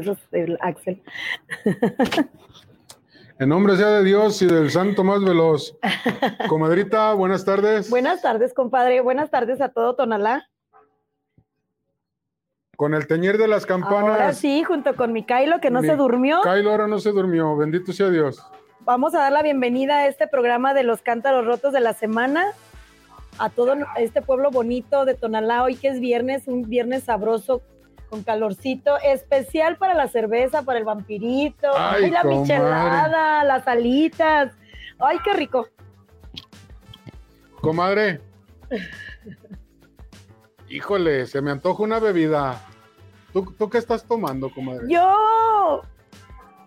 chichis esos, el Axel. En nombre sea de Dios y del Santo más veloz. Comadrita, buenas tardes. Buenas tardes, compadre. Buenas tardes a todo Tonalá. Con el teñir de las campanas. Ahora sí, junto con mi Kailo, que no se durmió. Kailo ahora no se durmió. Bendito sea Dios. Vamos a dar la bienvenida a este programa de los cántaros rotos de la semana. A todo este pueblo bonito de Tonalá, hoy que es viernes, un viernes sabroso, con calorcito, especial para la cerveza, para el vampirito, ay, la michelada, las alitas. Ay, qué rico. Comadre. Híjole, se me antoja una bebida. ¿Tú, ¿Tú, qué estás tomando, comadre? Yo,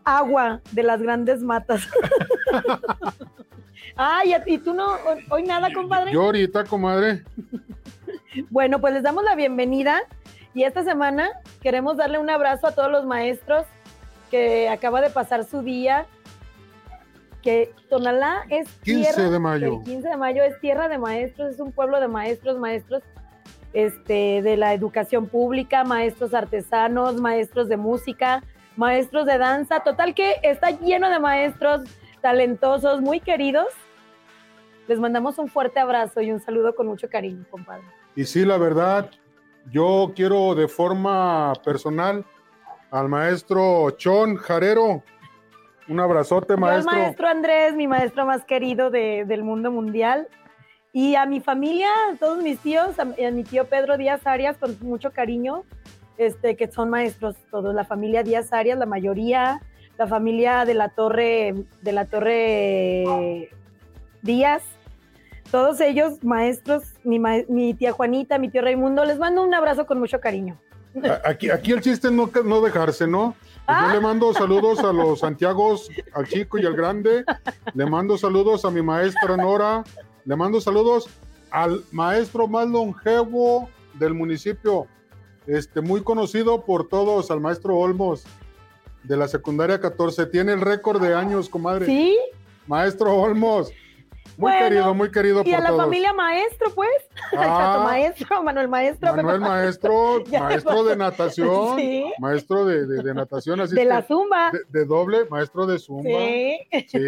agua de las grandes matas. Ay, ¿y tú no? ¿Hoy nada, compadre? Yo ahorita, comadre. bueno, pues les damos la bienvenida y esta semana queremos darle un abrazo a todos los maestros que acaba de pasar su día. Que Tonalá es 15 tierra, de mayo. El 15 de mayo es tierra de maestros, es un pueblo de maestros, maestros este, de la educación pública, maestros artesanos, maestros de música, maestros de danza. Total que está lleno de maestros talentosos, muy queridos. Les mandamos un fuerte abrazo y un saludo con mucho cariño, compadre. Y sí, la verdad, yo quiero de forma personal al maestro Chon Jarero. Un abrazote, maestro. Al maestro Andrés, mi maestro más querido del mundo mundial. Y a mi familia, a todos mis tíos, a, mi tío Pedro Díaz Arias, con mucho cariño, este, que son maestros todos, la familia Díaz Arias, la mayoría, la familia de la Torre, de la Torre Díaz, todos ellos, maestros, mi, tía Juanita, mi tío Raimundo, les mando un abrazo con mucho cariño. Aquí, aquí el chiste es no, no dejarse, ¿no? Pues yo le ah. mando saludos a los Santiagos, al chico y al grande. Le mando saludos a mi maestra Nora. Le mando saludos al maestro más longevo del municipio, este, muy conocido por todos, al maestro Olmos, de la secundaria 14. Tiene el récord de años, comadre. ¿Sí? Maestro Olmos. Muy querido, muy querido y a la familia maestro, pues. Ah, maestro, Manuel Maestro. Manuel Maestro, maestro de natación. Sí. Maestro de, de, natación. Así de la zumba. De, doble, maestro de zumba. Sí. Sí.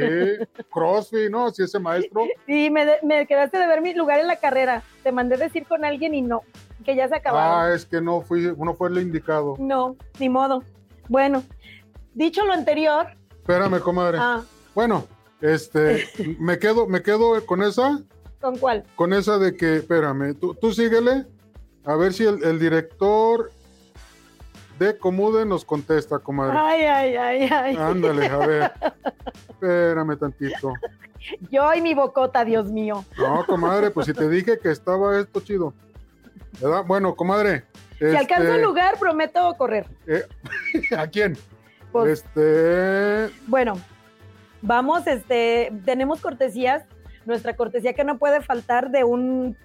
Crossfit, ¿no? Sí, ese maestro. Sí, me, me quedaste de ver mi lugar en la carrera. Te mandé decir con alguien y no, que ya se acabaron. Ah, es que no fui, uno fue el indicado. No, ni modo. Bueno, dicho lo anterior. Espérame, comadre. Ah. Bueno, este, me quedo, me quedo con esa. ¿Con cuál? Con esa de que, espérame, tú, tú síguele, a ver si el, director de Comude nos contesta, comadre. Ay, ay, ay, ay. Ándale, a ver. Espérame tantito. Yo y mi bocota, Dios mío. No, comadre, pues si te dije que estaba esto chido. ¿Verdad? Bueno, comadre. Si alcanzo el este, lugar, prometo correr. Eh, ¿A quién? Pues, este. Bueno, Vamos, este, tenemos cortesías, nuestra cortesía que no puede faltar de un,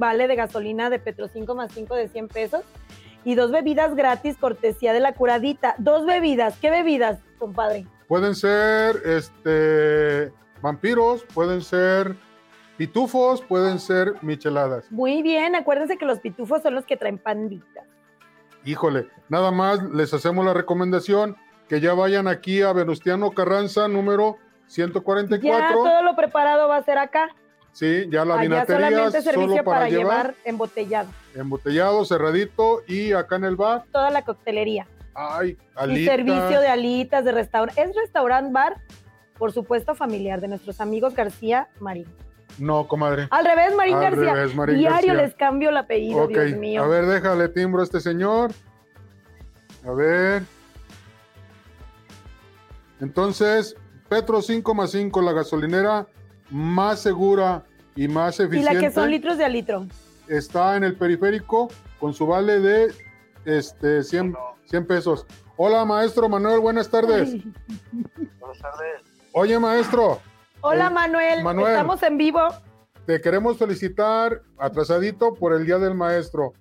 vale de gasolina de Petro 5 más 5 de 100 pesos y dos bebidas gratis, cortesía de la curadita. Dos bebidas, ¿qué bebidas, compadre? Pueden ser este vampiros, pueden ser pitufos, pueden ser micheladas. Muy bien, acuérdense que los pitufos son los que traen pandita. Híjole, nada más les hacemos la recomendación que ya vayan aquí a Venustiano Carranza, número 144. Ya todo lo preparado va a ser acá. Sí, ya la Allá solamente servicio para, llevar, embotellado. Embotellado, cerradito y acá en el bar. Toda la coctelería. Ay, alitas. Y servicio de alitas, de restaurante. Es restaurant bar, por supuesto, familiar de nuestros amigos García Marín. No, comadre. Al revés, Marín Al García. Revés, Marín Diario les cambio el apellido, Dios mío. A ver, déjale timbro a este señor. A ver. Entonces, Petro 5 más 5, la gasolinera más segura y más eficiente. Y la que son litros de a litro. Está en el periférico con su vale de este, 100, 100 pesos. Hola, maestro Manuel, buenas tardes. Buenas tardes. Oye, maestro. Hola, Manuel. Manuel. Estamos en vivo. Te queremos felicitar atrasadito por el Día del Maestro.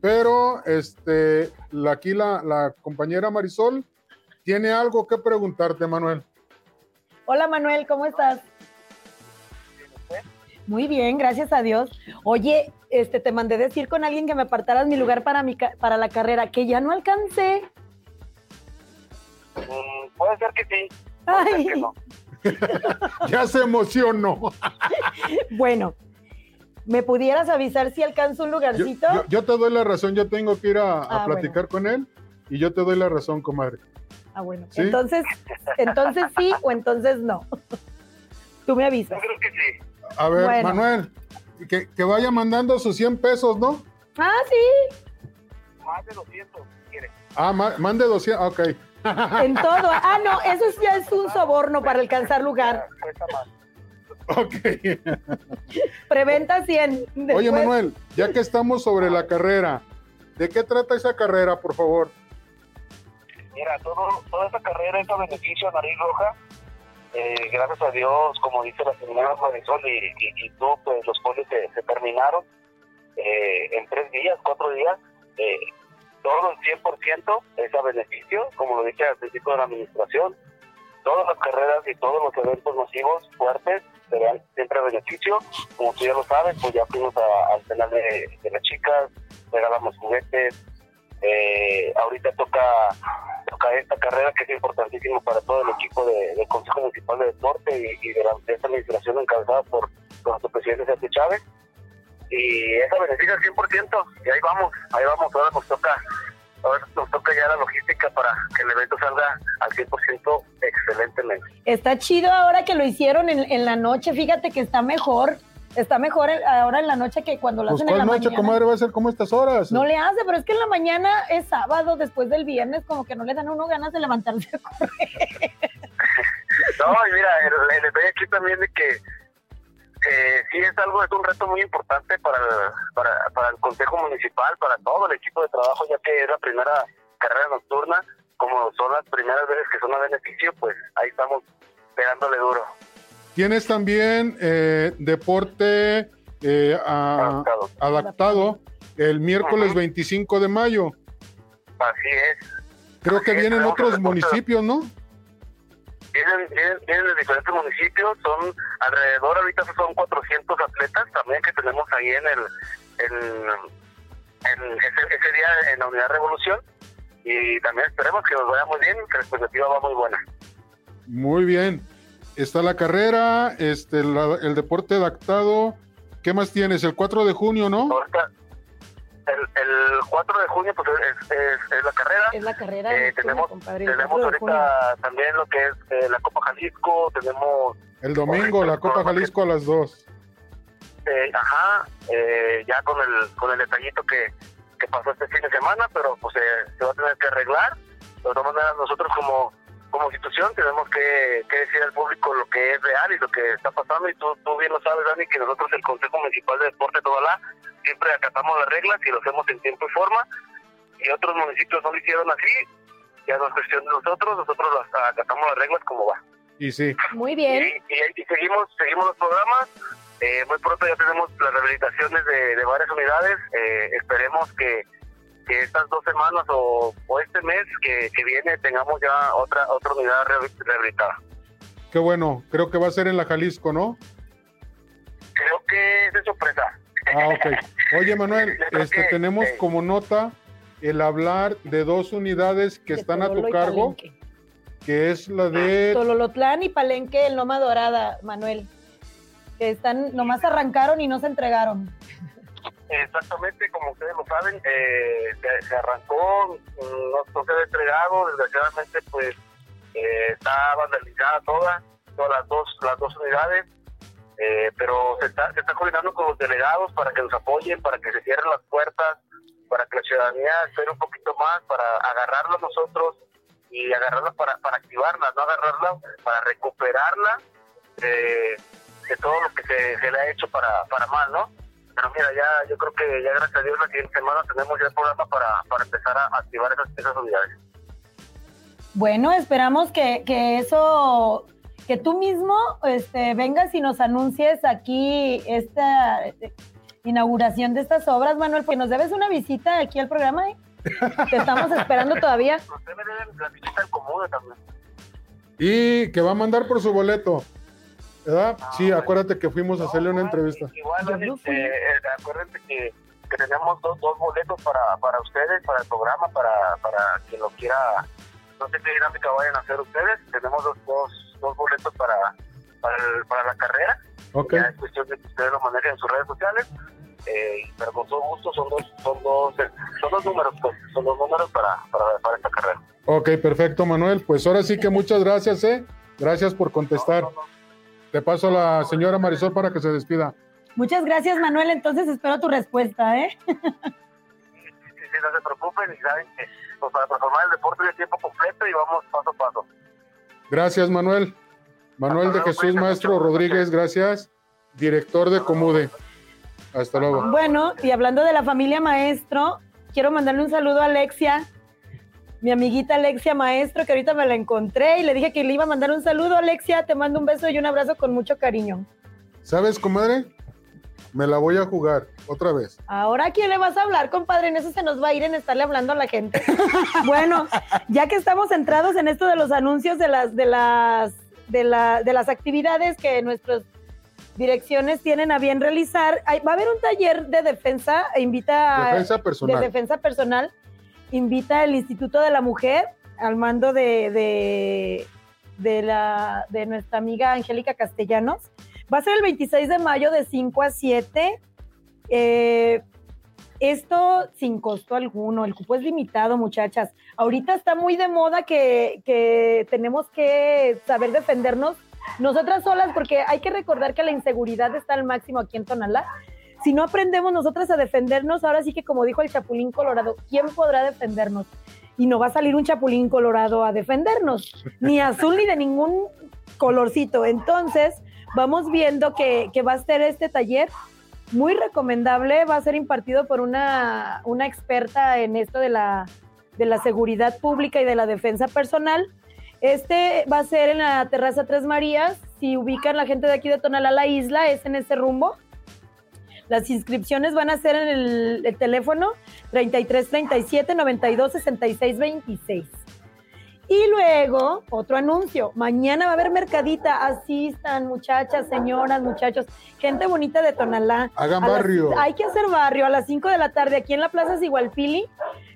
Pero este, aquí la, la compañera Marisol tiene algo que preguntarte, Manuel. Hola, Manuel, ¿cómo estás? Muy bien, gracias a Dios. Oye, este, te mandé decir con alguien que me apartaras mi lugar para, mi, para la carrera, que ya no alcancé. Mm, puede ser que sí. Ay. Que no. ya se emocionó. Bueno, ¿me pudieras avisar si alcanzo un lugarcito? yo- yo te doy la razón, yo tengo que ir a, a Ah, platicar con él y yo te doy la razón, comadre. Ah, bueno. ¿Sí? Entonces, entonces sí o entonces no. Tú me Yo avisas. creo que sí. A ver, Bueno. Manuel, que, que vaya mandando sus 100 pesos, ¿no? Ah, sí, Más de 200, si quiere. Ah, ma- mande 200, ok. en todo. Ah, no, eso es- ya es un soborno para alcanzar lugar. Cuesta más. Ok. Preventa 100. Oye, Manuel, ya que estamos sobre la carrera, ¿de qué trata esa carrera, por favor? Mira, todo, toda esta carrera es beneficio a Nariz Roja. Eh, gracias a Dios, como dice la señora Marisol y, y, y tú, pues los folios se, se terminaron eh, en tres días, cuatro días. Eh, todo el 100% es a beneficio, como lo dije al principio de la administración. Todas las carreras y todos los eventos masivos fuertes serán siempre a beneficio. Como tú ya lo sabes, pues ya fuimos al penal de, de las chicas, regalamos juguetes. Eh, ahorita toca toca esta carrera que es importantísima para todo el equipo de- del Consejo Municipal de Deporte y, y de, la, de esta administración encabezada por, por nuestro presidente Sergio Chávez. Y esa beneficia al 100%, y ahí vamos, ahí vamos, ahora nos toca, ahora nos toca ya la logística para que el evento salga al 100% excelentemente. Está chido ahora que lo hicieron en, en la noche. Fíjate que está mejor. Está mejor el- ahora en la noche que cuando lo Pues hacen en la noche, mañana. comadre, va a ser como estas horas. No le hace, pero es que en la mañana es sábado, después del viernes, como que no le dan a uno ganas de levantarse. No, y mira, el, el detalle aquí también de que eh, sí es algo, es un reto muy importante para el, para, para el Consejo Municipal, para todo el equipo de trabajo, ya que es la primera carrera nocturna, como son las primeras veces que son a beneficio, pues ahí estamos pegándole duro. Tienes también eh, deporte eh, a- Adaptado. adaptado el miércoles Ajá. 25 de mayo. Así es. Creo que vienen otros municipios, ¿no? Vienen, vienen, vienen de diferentes municipios, son alrededor, ahorita son 400 atletas también que tenemos ahí en el en, en ese, ese día en la Unidad Revolución y también esperemos que nos vaya muy bien, que la expectativa va muy buena. Muy bien. Está la carrera, este, la- el deporte adaptado. ¿Qué más tienes? El 4 de junio, ¿no? Ahorita, el, el 4 de junio pues es, es- es la carrera. Es la carrera. Eh, tenemos compadre, tenemos 4 de junio. ahorita también lo que es eh, la Copa Jalisco, tenemos El domingo, la Copa Jalisco a las 2. Eh, ajá, eh, ya con el con el detallito que, que pasó este fin de semana, pero pues eh, se va a tener que arreglar. De todas maneras, nosotros como, como institución tenemos que, que decir al público lo que es real y lo que está pasando. Y tú, tú bien lo sabes, Dani, que nosotros, el Consejo Municipal de Deporte de Tobalá, siempre acatamos las reglas y lo hacemos en tiempo y forma. Y otros municipios no lo hicieron así. Ya no es cuestión de nosotros, nosotros las, acatamos las reglas como va. Y sí, Muy Y, bien. y- y seguimos, seguimos los programas. Eh, muy pronto ya tenemos las rehabilitaciones de, de varias unidades. Eh, esperemos que, que estas dos semanas o, o este mes que, que viene tengamos ya otra otra unidad rehabi- rehabilitada. qué bueno. Creo que va a ser en la Jalisco, ¿no? Creo que es de sorpresa. Ah, ok. Oye, Manuel, este, que, tenemos eh, como nota el hablar de dos unidades que de están a tu y cargo, Palenque. Ah, que es la de... Tololotlán y Palenque en Loma Dorada, Manuel. Que están, nomás arrancaron y no se entregaron. Exactamente, como ustedes lo saben, eh, se, arrancó, mm, no, se ha entregado, desgraciadamente pues eh, está vandalizada toda, todas las dos, las dos unidades, eh, pero se está, se está coordinando con los delegados para que nos apoyen, para que se cierren las puertas, para que la ciudadanía espere un poquito más, para agarrarla nosotros y agarrarla para, para activarla, no agarrarla para recuperarla de todo lo que se, se le ha hecho para, para mal, ¿no? Pero mira, ya yo creo que ya gracias a Dios la siguiente semana tenemos ya el programa para, para empezar a activar esas, esas unidades. Bueno, esperamos que, que eso, que tú mismo este, vengas y nos anuncies aquí esta inauguración de estas obras, Manuel, porque nos debes una visita aquí al programa. ¿eh? Te estamos esperando todavía. Deben la visita al común también. Y que va a mandar por su boleto. ¿Verdad? Ah, Sí, acuérdate que fuimos a hacerle una entrevista. Igual, fui. eh, acuérdense que, que tenemos dos, dos boletos para, para ustedes, para el programa, para, para quien lo quiera no sé qué dinámica vayan a hacer ustedes. Tenemos dos, dos, dos boletos para, para, para la carrera. Ok. Ya es cuestión de que ustedes lo manejen en sus redes sociales. Eh, pero con todo gusto son dos, son dos, son dos números, pues, son dos números para, para, para esta carrera. Ok, perfecto, Manuel. Pues ahora sí que muchas gracias, ¿eh? Gracias por contestar. No, no, no. Te paso a la señora Marisol para que se despida. Muchas gracias, Manuel. Entonces espero tu respuesta, ¿eh? Sí, sí, sí, no se preocupen y saben que pues, para transformar el deporte de tiempo completo y vamos paso a paso. Gracias, Manuel. Manuel Hasta de luego, Jesús Maestro mucho. Rodríguez, gracias. Director de Comude. Hasta luego. Bueno, y hablando de la familia maestro, quiero mandarle un saludo a Alexia, mi amiguita Alexia Maestro, que ahorita me la encontré y le dije que le iba a mandar un saludo. Alexia, te mando un beso y un abrazo con mucho cariño. ¿Sabes, comadre? Me la voy a jugar otra vez. Ahora, ¿a quién le vas a hablar, compadre? En eso se nos va a ir en estarle hablando a la gente. bueno, ya que estamos centrados en esto de los anuncios de las, de las, de la, de las actividades que nuestras direcciones tienen a bien realizar, hay- va a haber un taller de defensa, e invita a- Defensa de personal. defensa personal, invita el Instituto de la Mujer al mando de, de, la, de nuestra amiga Angélica Castellanos. Va a ser el 26 de mayo de 5 a 7. Eh, esto sin costo alguno, el cupo es limitado, muchachas. Ahorita está muy de moda que, que tenemos que saber defendernos nosotras solas, porque hay que recordar que la inseguridad está al máximo aquí en Tonalá. Si no aprendemos nosotras a defendernos, ahora sí que como dijo el Chapulín Colorado, ¿quién podrá defendernos? Y no va a salir un Chapulín Colorado a defendernos, ni azul ni de ningún colorcito. Entonces, vamos viendo que, que va a ser este taller muy recomendable, va a ser impartido por una, una experta en esto de la, de la seguridad pública y de la defensa personal. Este va a ser en la terraza Tres Marías. Si ubican la gente de aquí de Tonalá, la isla, es en ese rumbo. Las inscripciones van a ser en el, el teléfono 33 37 92 66 26. Y luego, otro anuncio. Mañana va a haber mercadita. Asistan, muchachas, señoras, muchachos, gente bonita de Tonalá. Hagan las- barrio. hay que hacer barrio a las 5 de la tarde aquí en la Plaza Sigualpili.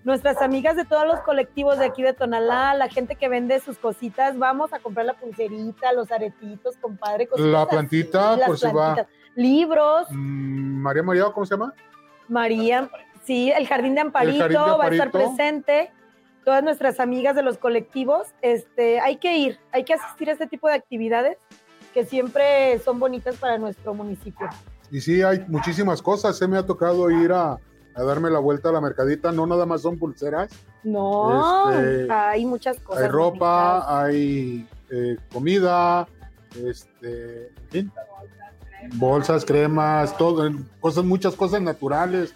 Nuestras amigas de todos los colectivos de aquí de Tonalá, la gente que vende sus cositas, vamos a comprar la pulserita, los aretitos, compadre. cositas La así, plantita, las por si va. Libros, Mm, María María, ¿cómo se llama? María, sí, el jardín de Amparito, jardín de va a estar presente. Todas nuestras amigas de los colectivos, este, hay que ir, hay que asistir a este tipo de actividades que siempre son bonitas para nuestro municipio. Y sí, hay muchísimas cosas. Se me ha tocado ir a, a darme la vuelta a la mercadita. No nada más son pulseras. No, Este, hay muchas cosas. hay ropa, bonitas. hay eh, comida, este, en fin, bolsas, cremas, todo, cosas, muchas cosas naturales.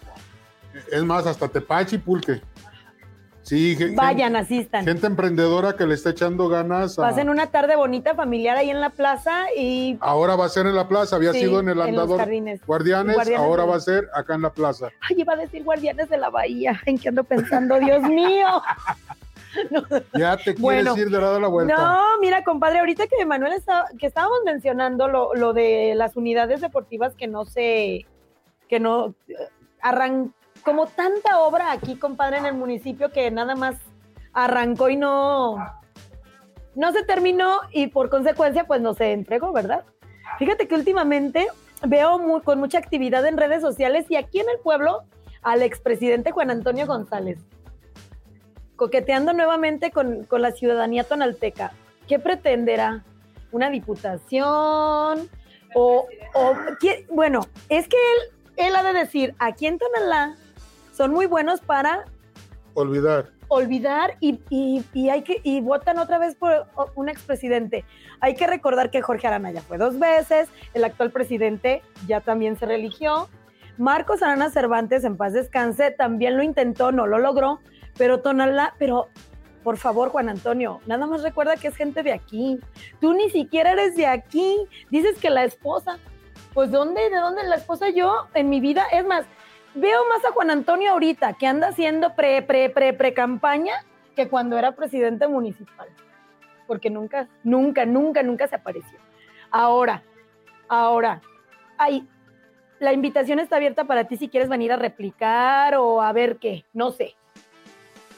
Es más, hasta tepache y pulque. Sí, Vayan, gente, asistan. gente emprendedora que le está echando ganas. a- Pasen una tarde bonita, familiar ahí en la plaza y ahora va a ser en la plaza, había sí, sido en el andador. Guardianes, Guardianes ahora de- va a ser acá en la plaza. Ay, iba a decir guardianes de la bahía. ¿En qué ando pensando? Dios mío. Ya te quieres Bueno, ir de dar la vuelta. No, mira, compadre, ahorita que Manuel está, que estábamos mencionando lo, lo de las unidades deportivas que no se, que no arran, como tanta obra aquí, compadre, en el municipio que nada más arrancó y no, no se terminó y por consecuencia, pues no se entregó, ¿verdad? Fíjate que últimamente veo con mucha actividad en redes sociales y aquí en el pueblo al expresidente Juan Antonio González coqueteando nuevamente con, con la ciudadanía tonalteca. ¿Qué pretenderá? ¿Una diputación? O, o ¿qué? bueno, es que él, él ha de decir, aquí en Tonalá son muy buenos para Olvidar. olvidar y, y- y hay que y votan otra vez por un expresidente. Hay que recordar que Jorge Arana ya fue dos veces, el actual presidente ya también se religió. Marcos Arana Cervantes, en paz descanse, también lo intentó, no lo logró, pero Tonalá, pero por favor, Juan Antonio, nada más recuerda que es gente de aquí. Tú ni siquiera eres de aquí. Dices que la esposa. Pues ¿dónde? ¿De dónde la esposa yo en mi vida? Es más, veo más a Juan Antonio ahorita que anda haciendo pre, pre, pre, pre campaña que cuando era presidente municipal. Porque nunca, nunca, nunca, nunca se apareció. Ahora, ahora, ay, la invitación está abierta para ti si quieres venir a replicar o a ver qué, no sé.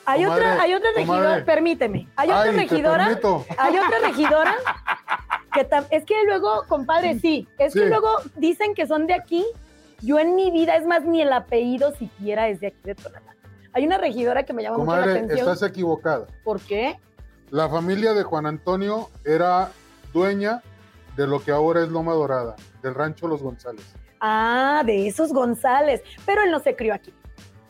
Hay Comadre, otra, hay otra comadre. regidora, permíteme, hay otra Ay, regidora, hay otra regidora que tam- es que luego, compadre, sí, es que luego dicen que son de aquí. Yo en mi vida, es más, ni el apellido siquiera es de aquí de Tonalá. Hay una regidora que me llama mucho la Comadre, atención. estás equivocada. ¿Por qué? La familia de Juan Antonio era dueña de lo que ahora es Loma Dorada, del rancho Los González. Ah, de esos González. Pero él no se crió aquí.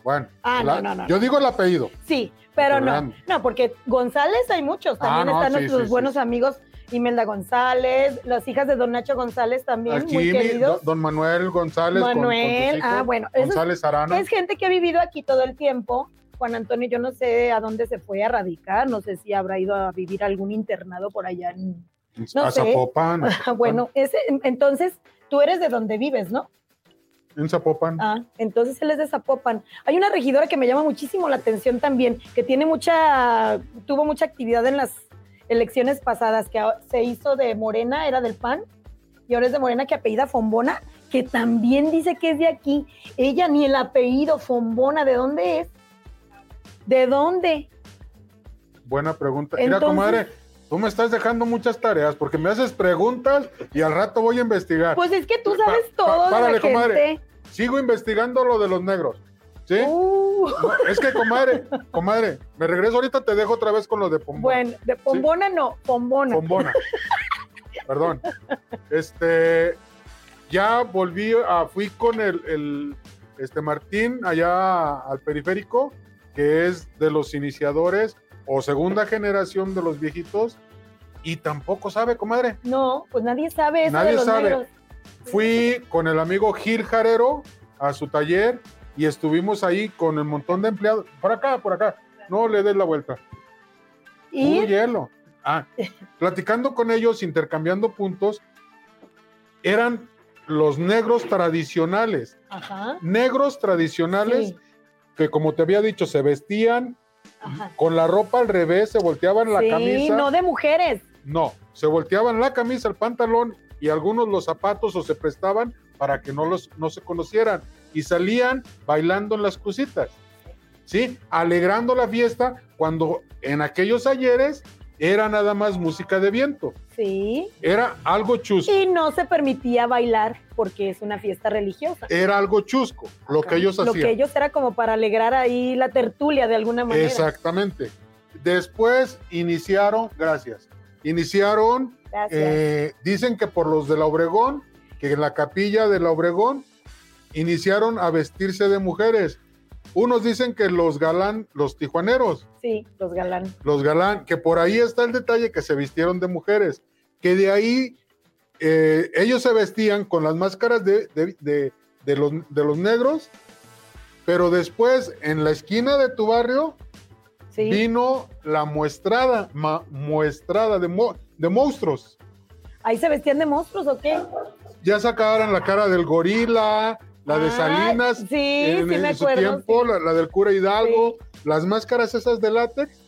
Bueno, Ah, la- no, no, no, yo digo el apellido. Sí, pero no. No, porque González hay muchos. También Ah, no, están sí, nuestros sí, buenos sí. amigos, Imelda González, las hijas de Don Nacho González también, Aquí muy queridos. don, Manuel González. con- con tus Manuel, ah, bueno, eso es- González Arana. Es gente que ha vivido aquí todo el tiempo. Juan Antonio, yo no sé a dónde se fue a radicar, no sé si habrá ido a vivir algún internado por allá en... no a sé. Zapopan. a Zapopan. bueno, ese, entonces tú eres de donde vives, ¿no? En Zapopan. Ah, entonces él es de Zapopan. Hay una regidora que me llama muchísimo la atención también, que tiene mucha, tuvo mucha actividad en las elecciones pasadas, que se hizo de Morena, era del PAN, y ahora es de Morena que apellida Fombona, que también dice que es de aquí. Ella ni el apellido Fombona, ¿de dónde es? ¿De dónde? Buena pregunta. Mira, Entonces- comadre, tú me estás dejando muchas tareas porque me haces preguntas y al rato voy a investigar. Pues es que tú sabes pa- todo de párale, la gente. comadre. Sigo investigando lo de los negros. ¿Sí? Uh, es que, comadre, comadre, me regreso ahorita, te dejo otra vez con lo de Pombona. bueno, de Fombona no, Fombona. Pombona. Perdón. Este, ya volví, a, fui con el, el, este Martín allá al periférico, que es de los iniciadores o segunda generación de los viejitos, y tampoco sabe, comadre. No, pues nadie sabe eso Nadie de los sabe. negros. Fui con el amigo Gil Jarero a su taller y estuvimos ahí con el montón de empleados. Por acá, por acá. No le des la vuelta. Y Puro hielo. Ah, platicando con ellos, intercambiando puntos, eran los negros tradicionales. Ajá, Negros tradicionales sí, que, como te había dicho, se vestían ajá. con la ropa al revés, se volteaban la sí, camisa. no de mujeres. No, se volteaban la camisa, el pantalón y algunos los zapatos o se prestaban para que no, los, no se conocieran y salían bailando en las crucitas, ¿sí? Alegrando la fiesta cuando en aquellos ayeres era nada más música de viento, Sí. era algo chusco, Y no se permitía bailar porque es una fiesta religiosa. era algo chusco lo que ellos Lo hacían. que ellos era como para alegrar ahí la tertulia de alguna manera. Exactamente. Después iniciaron, gracias, iniciaron Gracias. Eh, dicen que por los de la Obregón, que en la capilla de la Obregón iniciaron a vestirse de mujeres. Unos dicen que los galán, los tijuaneros, sí, los galán. los galán, que por ahí está el detalle que se vistieron de mujeres, que de ahí eh, ellos se vestían con las máscaras de, de- de- de los, de los negros, pero después en la esquina de tu barrio Sí. vino la muestrada, ma- muestrada de, mo- de monstruos. Ahí se vestían de monstruos o qué? ya sacaran la cara del gorila, la de Ah, Salinas, sí, en, sí en me su acuerdo, tiempo, sí. la, la del cura Hidalgo, las máscaras esas de látex,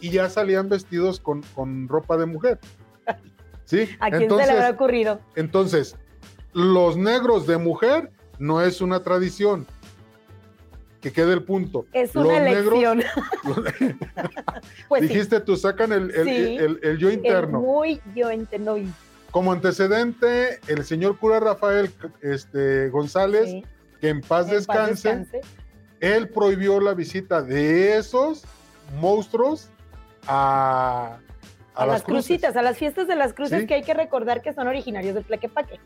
y ya salían vestidos con, con ropa de mujer. ¿Sí? ¿A quién se le entonces, habrá ocurrido? entonces, los negros de mujer no es una tradición. Que quede el punto. Es Los una negros- elección. pues dijiste tú, sacan el, el- el- el yo interno. muy yo entiendo. Como antecedente, el señor cura Rafael este, González, sí, que en paz en paz descanse, él prohibió la visita de esos monstruos a, a A, las, crucitas, a las fiestas de las cruces Sí. que hay que recordar que son originarios de Tlaquepaque.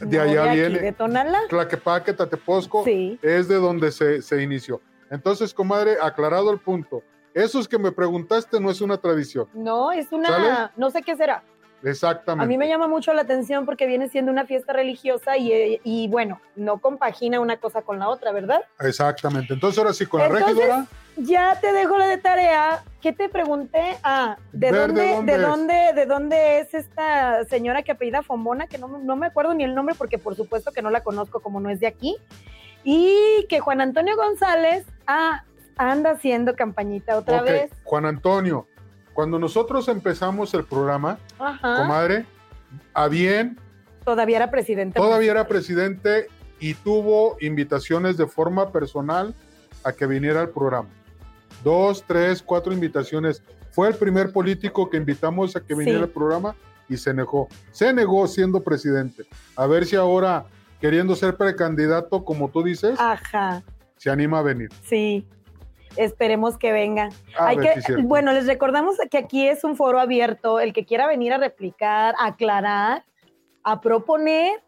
De No allá aquí, viene. de Tonalá. Tlaquepaque, Tateposco, Sí. es de donde se, se inició. Entonces, comadre, aclarado el punto, esos que me preguntaste no es una tradición. No, es una, ¿Sale? no sé qué será. Exactamente. A mí me llama mucho la atención porque viene siendo una fiesta religiosa y, eh, y, bueno, no compagina una cosa con la otra, ¿verdad? Exactamente. Entonces, ahora sí, con la Entonces, regidora, Ya te dejo la de tarea. ¿Qué te pregunté? Ah, ¿de dónde, ¿de dónde de es? dónde, de dónde es esta señora que apellida Fombona? Que no, no me acuerdo ni el nombre porque por supuesto que no la conozco como no es de aquí. Y que Juan Antonio González ah, anda haciendo campañita otra vez. Juan Antonio, cuando nosotros empezamos el programa, Ajá. comadre, a bien, Todavía era presidente. todavía era presidente y tuvo invitaciones de forma personal a que viniera al programa. dos, tres, cuatro invitaciones. Fue el primer político que invitamos a que viniera Sí. al programa y se negó. Se negó siendo presidente. A ver si ahora, queriendo ser precandidato, como tú dices, Ajá, se anima a venir. sí. Esperemos que venga. A Hay ver que, bueno, les recordamos que aquí es un foro abierto. El que quiera venir a replicar, a aclarar, a proponer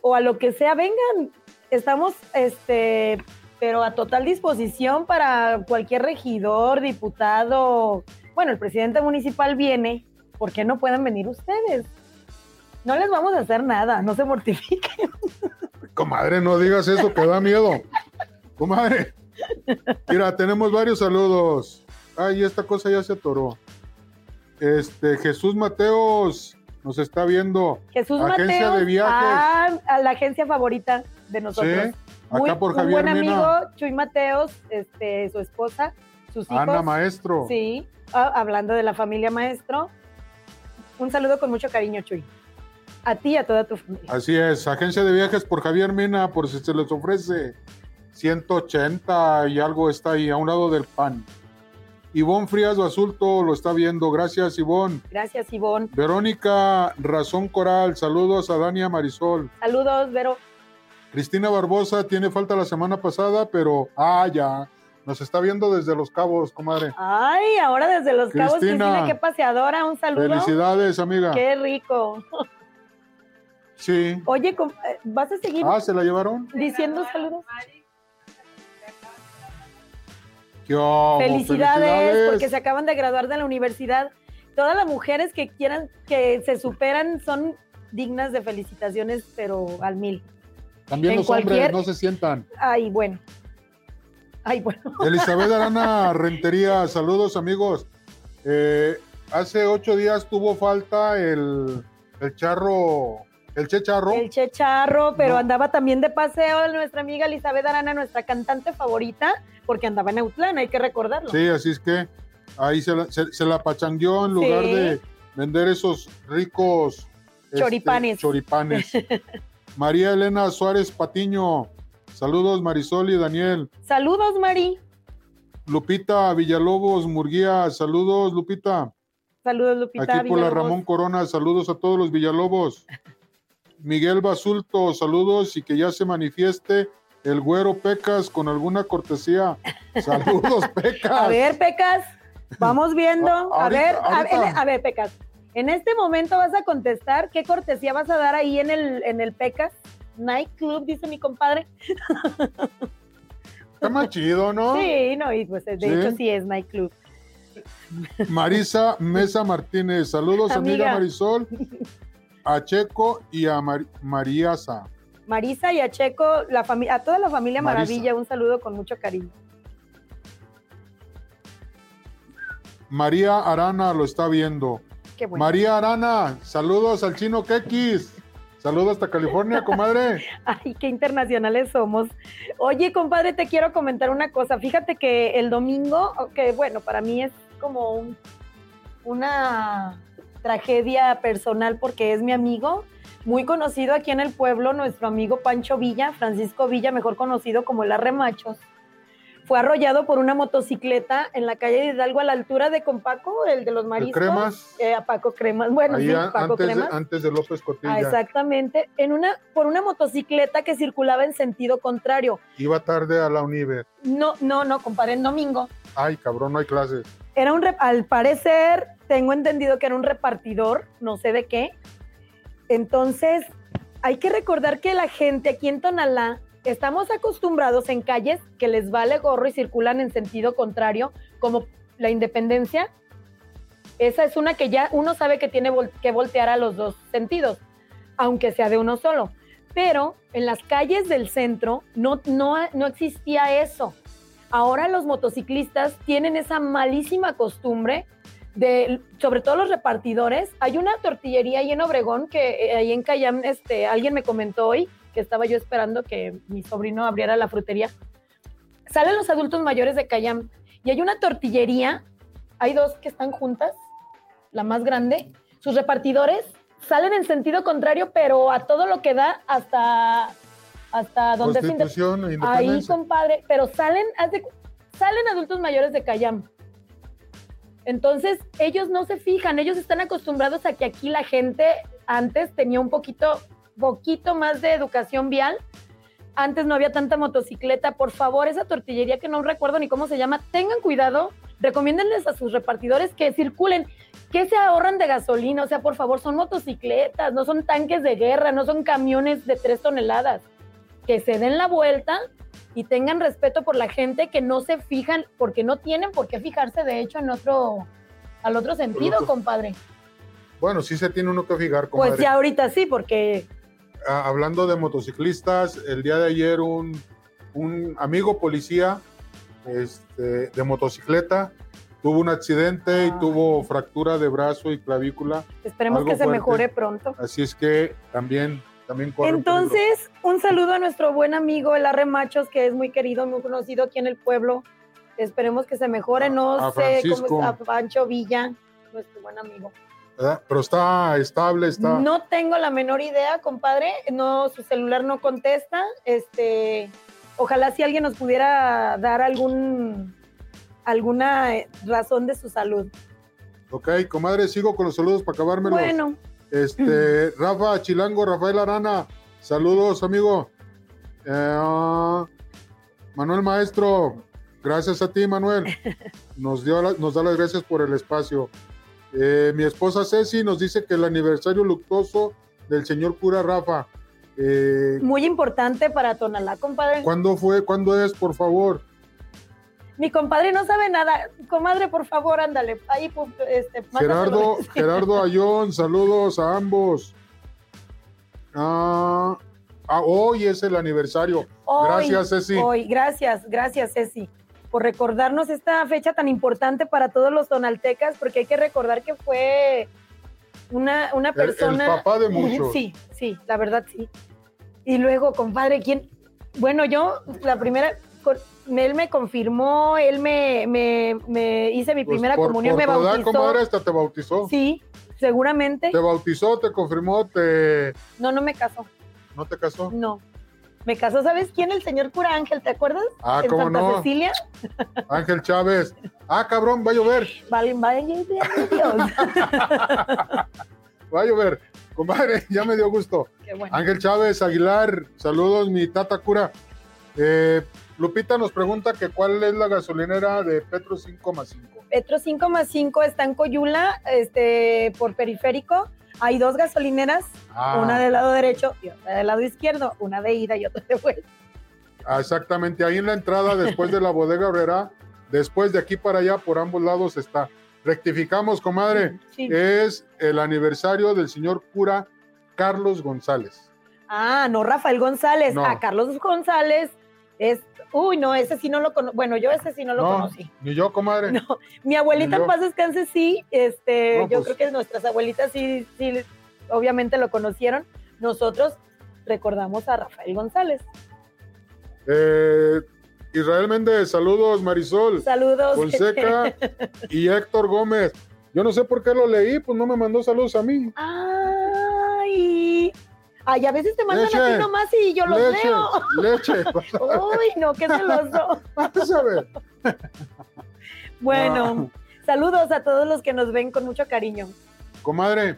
o a lo que sea, vengan. Estamos, este, pero a total disposición para cualquier regidor, diputado. Bueno, el presidente municipal viene. ¿Por qué no pueden venir ustedes? No les vamos a hacer nada, no se mortifiquen. Comadre, no digas eso, que da miedo. Comadre. Mira, tenemos varios saludos. Ay, esta cosa ya se atoró. Este, Jesús Mateos nos está viendo. Jesús Agencia Mateos, de viajes. ah, a la agencia favorita de nosotros. Sí, acá Muy- por un Javier buen amigo, Chuy Mateos, este, su esposa, sus hijos. Ana Maestro. Sí, ah, hablando de la familia Maestro. Un saludo con mucho cariño, Chuy. A ti y a toda tu familia. Así es, agencia de viajes por Javier Mina, por si se les ofrece 180 y algo está ahí, a un lado del pan. Ivonne Frías Basulto lo está viendo, gracias Ivonne. Gracias, Ivonne. Verónica Razón Coral, saludos a Dania Marisol. Saludos, Vero. Cristina Barbosa tiene falta la semana pasada, pero ah, ya, nos está viendo desde Los Cabos, comadre. Ay, ahora desde Los Cabos, Cristina. Qué paseadora. Un saludo. Felicidades, amiga. Qué rico. Sí. Oye, eh, ¿vas a seguir Ah, ¿se la llevaron? diciendo saludos? ¿Qué hubo? Felicidades, porque se acaban de graduar de la universidad. Todas las mujeres que quieran, que se superan, son dignas de felicitaciones, pero al mil. También en los hombres cualquier- no se sientan. Ay, bueno. Ay, bueno. Elizabeth Arana Rentería, saludos amigos. Eh, hace ocho días tuvo falta el, el charro, el che charro. El Che Charro, pero No. andaba también de paseo nuestra amiga Elizabeth Arana, nuestra cantante favorita, porque andaba en Autlán, hay que recordarlo. Sí, así es que ahí se la, se, se la pachangueó en lugar Sí. de vender esos ricos este, Choripanes. choripanes. María Elena Suárez Patiño, saludos Marisol y Daniel. Saludos, Mari. Lupita Villalobos Murguía, saludos Lupita. Saludos, Lupita. Aquí por la. Ramón Corona, saludos a todos los Villalobos. Miguel Basulto, saludos y que ya se manifieste el güero Pecas con alguna cortesía. Saludos, Pecas. A ver, Pecas, vamos viendo. A- A ver, a, ahorita. en- a ver, Pecas. En este momento vas a contestar qué cortesía vas a dar ahí en el, en el Pecas Nightclub, dice mi compadre. Está más chido, ¿no? Sí, no, y pues de Sí. hecho sí es Nightclub. Marisa Mesa Martínez, saludos amiga, Amiga. Marisol, a Checo y a Mar- Mariasa. Marisa y a Checo, la a toda la familia Marisa. Maravilla, un saludo con mucho cariño. María Arana lo está viendo. Qué bueno. María Arana, saludos al chino Kekis. Saludos hasta California, comadre. Ay, qué internacionales somos. Oye, compadre, te quiero comentar una cosa. Fíjate que el domingo, que bueno, para mí es como un- una tragedia personal porque es mi amigo, muy conocido aquí en el pueblo, nuestro amigo Pancho Villa, Francisco Villa, mejor conocido como el Arremachos. Fue arrollado por una motocicleta en la calle de Hidalgo a la altura de Compaco, el de los ¿El mariscos. Cremas? Eh, a Paco Cremas. Bueno, sí, Paco antes, de, Cremas. antes de López Cotilla. Ah, exactamente, en una, por una motocicleta que circulaba en sentido contrario. Iba tarde a la Univer. No, no, no, compadre, en domingo. Ay, cabrón, no hay clases. Era un, al parecer, tengo entendido que era un repartidor, no sé de qué. Entonces, hay que recordar que la gente aquí en Tonalá estamos acostumbrados en calles que les vale gorro y circulan en sentido contrario, como la independencia. Esa es una que ya uno sabe que tiene que voltear a los dos sentidos, aunque sea de uno solo. Pero en las calles del centro no, no, no existía eso. Ahora los motociclistas tienen esa malísima costumbre de, sobre todo los repartidores. Hay una tortillería ahí en Obregón que eh, ahí en Cayam, este, alguien me comentó hoy que estaba yo esperando que mi sobrino abriera la frutería. Salen los adultos mayores de Cayam y hay una tortillería, hay dos que están juntas, la más grande. Sus repartidores salen en sentido contrario, pero a todo lo que da hasta hasta donde Constitución e Ahí, independencia. compadre, pero salen, salen adultos mayores de Cayam. Entonces, ellos no se fijan, ellos están acostumbrados a que aquí la gente antes tenía un poquito, poquito más de educación vial. Antes no había tanta motocicleta. Por favor, esa tortillería que no recuerdo ni cómo se llama, tengan cuidado, recomiéndenles a sus repartidores que circulen, que se ahorran de gasolina. O sea, por favor, son motocicletas, no son tanques de guerra, no son camiones de tres toneladas. Que se den la vuelta y tengan respeto por la gente que no se fijan, porque no tienen por qué fijarse, de hecho, en otro, al otro sentido, otro- compadre. Bueno, sí se tiene uno que fijar, Pues comadre. ya ahorita sí, porque Ah, hablando de motociclistas, el día de ayer un, un amigo policía este, de motocicleta tuvo un accidente y Ah. tuvo fractura de brazo y clavícula. esperemos que se fuerte. mejore pronto. Así es que también, también corre peligro. Entonces, un saludo a nuestro buen amigo el Arre Machos, que es muy querido, muy conocido aquí en el pueblo. Esperemos que se mejore. No A sé Francisco. cómo está Pancho Villa, nuestro buen amigo. ¿verdad? Pero está estable, está. No tengo la menor idea, compadre. No, su celular no contesta. Este, ojalá si alguien nos pudiera dar algún alguna eh, razón de su salud. Ok, comadre, sigo con los saludos para acabármelos. Bueno, Este, Rafa Chilango, Rafael Arana, saludos, amigo. Eh, Manuel Maestro, gracias a ti, Manuel. Nos, dio la- nos da las gracias por el espacio. Eh, mi esposa Ceci nos dice que el aniversario luctuoso del señor cura Rafa. Eh, muy importante para Tonalá, compadre. ¿Cuándo fue? ¿Cuándo es, por favor? Mi compadre no sabe nada. Comadre, por favor, ándale. Ahí, este, Gerardo. Gerardo Ayón, saludos a ambos. Ah, ah, hoy es el aniversario. Hoy, Gracias, Ceci. Hoy, gracias, gracias, Ceci, por recordarnos esta fecha tan importante para todos los tonaltecas, porque hay que recordar que fue una, una El- el persona. papá de muchos. Sí, sí, la verdad sí. Y luego, compadre, ¿quién? Bueno, yo, la primera, con- él me confirmó, él me, me, me hice mi Pues primera por- comunión, por me bautizó. comadre, hasta te bautizó. Sí, seguramente. Te bautizó, te confirmó, te No, no me casó. no te casó. No. Me casó, ¿sabes quién? El señor cura Ángel, ¿te acuerdas? Ah, en cómo Santa no. Cecilia. Ángel Chávez. Ah, cabrón, va a llover. Vale, vaya, Dios. Va a llover. Comadre, ya me dio gusto. Qué bueno. Ángel Chávez Aguilar, saludos, mi tata cura. Eh, Lupita nos pregunta que cuál es la gasolinera de Petro 5,5. Petro 5,5 está en Coyula, este, por periférico. Hay dos gasolineras, Ah, una del lado derecho y otra del lado izquierdo, una de ida y otra de vuelta. ah, exactamente, ahí en la entrada, después de la bodega obrera, después de aquí para allá, por ambos lados está. Rectificamos, comadre, Sí. es el aniversario del señor cura Carlos González. Ah, no, Rafael González. No. A Carlos González es. Uy, no, ese sí no lo conozco. Bueno, yo ese sí no lo No, conocí. Ni yo, comadre. No, mi abuelita en paz descanse, sí. Este, No, yo pues. creo que nuestras abuelitas sí, sí, obviamente lo conocieron. Nosotros recordamos a Rafael González. Eh, Israel Méndez, saludos, Marisol, Saludos. Fonseca y Héctor Gómez. Yo no sé por qué lo leí, pues no me mandó saludos a mí. Ay. Ay, a veces te mandan Leche, ti nomás y yo los leche, leo. leche. Uy, no, qué celoso. Vas a ver. Bueno, saludos a todos los que nos ven con mucho cariño. Comadre,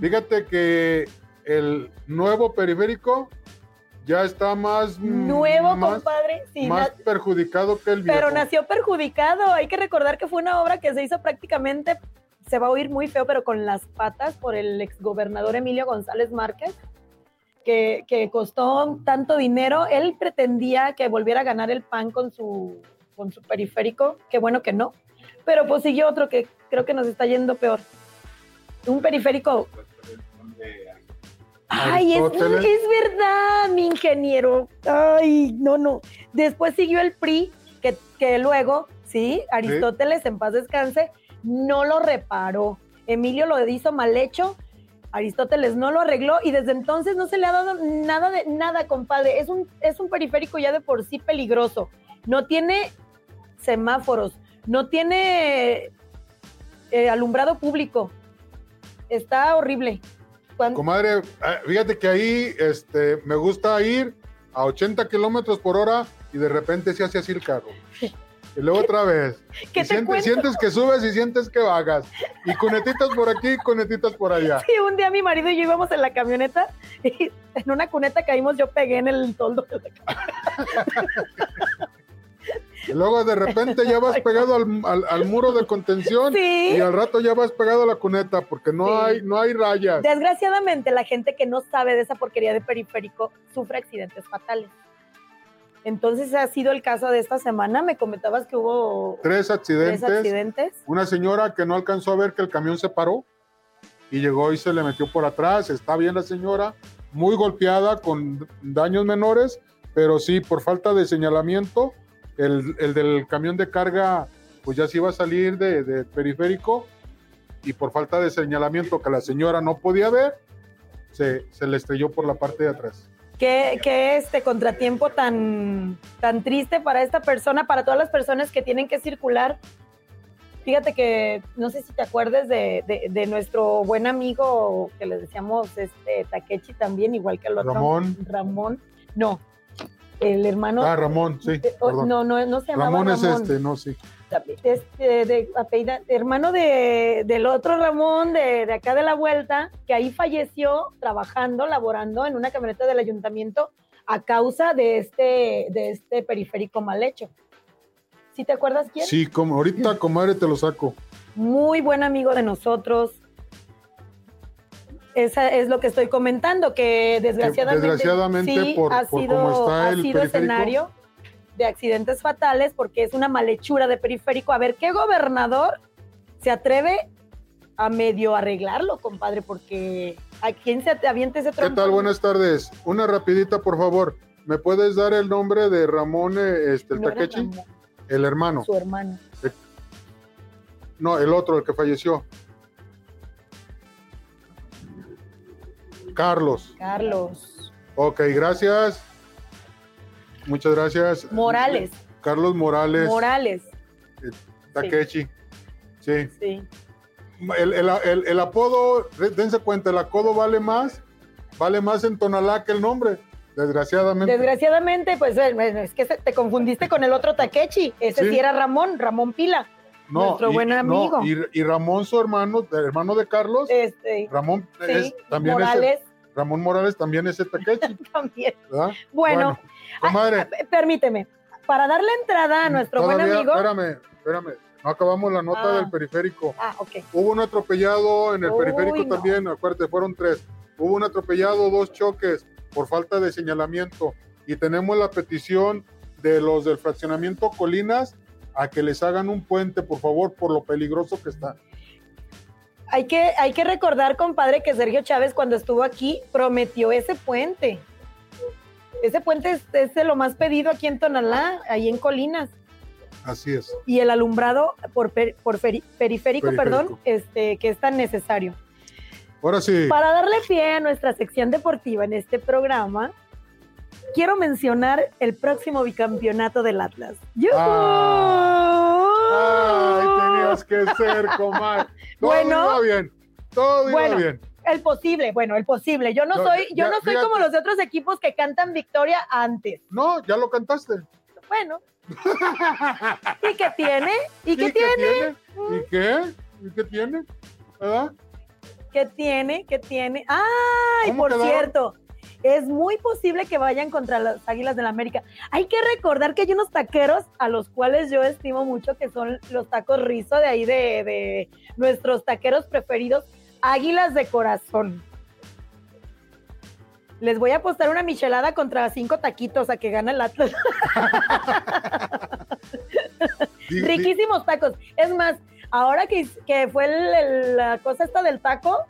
fíjate que el nuevo periférico ya está más, Nuevo, más, compadre. Sí, más perjudicado que el viejo. pero nació perjudicado. Hay que recordar que fue una obra que se hizo prácticamente, se va a oír muy feo, pero con las patas por el exgobernador Emilio González Márquez, que, que costó tanto dinero. Él pretendía que volviera a ganar el pan con su, con su periférico. Qué bueno que no. Pero pues siguió otro que creo que nos está yendo peor. Un periférico Ay, es, es verdad, mi ingeniero. Ay, no, no. Después siguió el PRI, que, que luego, sí, Aristóteles, en paz descanse, no lo reparó. Emilio lo hizo mal hecho, Aristóteles no lo arregló y desde entonces no se le ha dado nada de nada, compadre. Es un, es un periférico ya de por sí peligroso. No tiene semáforos, no tiene eh, alumbrado público. Está horrible. Cuando- Comadre, eh, fíjate que ahí este, me gusta ir a 80 kilómetros por hora y de repente se hace así el carro. Y luego otra vez. ¿Qué Y te sientes, sientes que subes y sientes que bajas. Y cunetitas por aquí, cunetitas por allá. Sí, un día mi marido y yo íbamos en la camioneta y en una cuneta caímos, yo pegué en el toldo de la camioneta. Y luego de repente ya vas pegado al, al- al muro de contención Sí. y al rato ya vas pegado a la cuneta porque no Sí. hay no hay rayas. Desgraciadamente, la gente que no sabe de esa porquería de periférico sufre accidentes fatales. Entonces, ha sido el caso de esta semana. Me comentabas que hubo Tres tres accidentes. accidentes. Una señora que no alcanzó a ver que el camión se paró y llegó y se le metió por atrás. Está bien la señora, muy golpeada con daños menores, pero sí, por falta de señalamiento, el, el del camión de carga pues ya se iba a salir de, de periférico y por falta de señalamiento que la señora no podía ver, se, se le estrelló por la parte de atrás. Qué, qué este contratiempo tan, tan triste para esta persona, para todas las personas que tienen que circular. Fíjate que no sé si te acuerdes de, de- de nuestro buen amigo que le decíamos este Takechi también, igual que el otro. Ramón. Ramón. No. El hermano. Ah, Ramón, sí. oh, perdón. no, no, no se llamaba Ramón Ramón. es este, no, sí. Este, de, apellida- hermano de, del otro Ramón de, de acá de la vuelta, que ahí falleció trabajando, laborando en una camioneta del ayuntamiento a causa de este, de este periférico mal hecho. ¿Sí te acuerdas quién? Sí, como ahorita, comadre, te lo saco. Muy buen amigo de nosotros. Esa es lo que estoy comentando, que desgraciadamente, desgraciadamente sí por- ha por sido, está ha el sido escenario de accidentes fatales porque es una malhechura de periférico. A ver, ¿qué gobernador se atreve a medio arreglarlo, compadre? Porque ¿a quién se avienta ese ¿Qué trompón? tal? Buenas tardes. Una rapidita, por favor. ¿Me puedes dar el nombre de Ramón eh, este, el No Takechi? El hermano. Su hermano. No, el otro, el que falleció. Carlos. Carlos Ok, gracias. Muchas gracias. Morales. Carlos Morales Morales. Takechi. Sí. Sí. El, el- el- el apodo, dense cuenta, el apodo vale más, vale más en Tonalá que el nombre, desgraciadamente. Desgraciadamente, pues eh, es que te confundiste con el otro Takechi. Ese sí, Sí. era Ramón, Ramón Pila. nuestro buen no, amigo. y, y Ramón, su hermano, hermano de Carlos, Este, Ramón sí, es, también Morales es, Ramón Morales también es el Takechi, también. ¿verdad? Bueno, comadre, ah, permíteme, para darle entrada a nuestro buen amigo. Espérame, espérame, no acabamos la nota Ah. del periférico. Ah, ok. Hubo un atropellado en el Uy, periférico no. también, acuérdate, fueron tres. Hubo un atropellado, dos choques por falta de señalamiento. Y tenemos la petición de los del fraccionamiento Colinas a que les hagan un puente, por favor, por lo peligroso que está. Hay que, hay que recordar, compadre, que Sergio Chávez cuando estuvo aquí prometió ese puente. Ese puente es, es de lo más pedido aquí en Tonalá, ahí en Colinas. Así es. Y el alumbrado por, per- por feri- periférico, Periférico. perdón, este, que es tan necesario. Ahora sí, Para darle pie a nuestra sección deportiva en este programa, quiero mencionar el próximo bicampeonato del Atlas. ¡Yujú! ay, tenías que ser, comadre. Todo Bueno. iba bien, todo Bueno. iba bien. El posible, bueno, el posible. Yo no No, soy, yo ya- no soy como los otros equipos que cantan victoria antes. No, ya lo cantaste. Bueno. ¿Y qué tiene? ¿Y qué ¿Y tiene? ¿Y qué? ¿Y qué tiene? ¿Verdad? ¿Qué tiene? ¿Qué tiene? ¡Ay, ¿Cómo por quedaron? cierto! Es muy posible que vayan contra las Águilas del la América. Hay que recordar que hay unos taqueros a los cuales yo estimo mucho, que son los tacos rizo de ahí de, de nuestros taqueros preferidos, Águilas de Corazón. Les voy a apostar una michelada contra cinco taquitos a que gana el Atlas. Riquísimos tacos. Es más, ahora que, que fue el- el- la cosa esta del taco,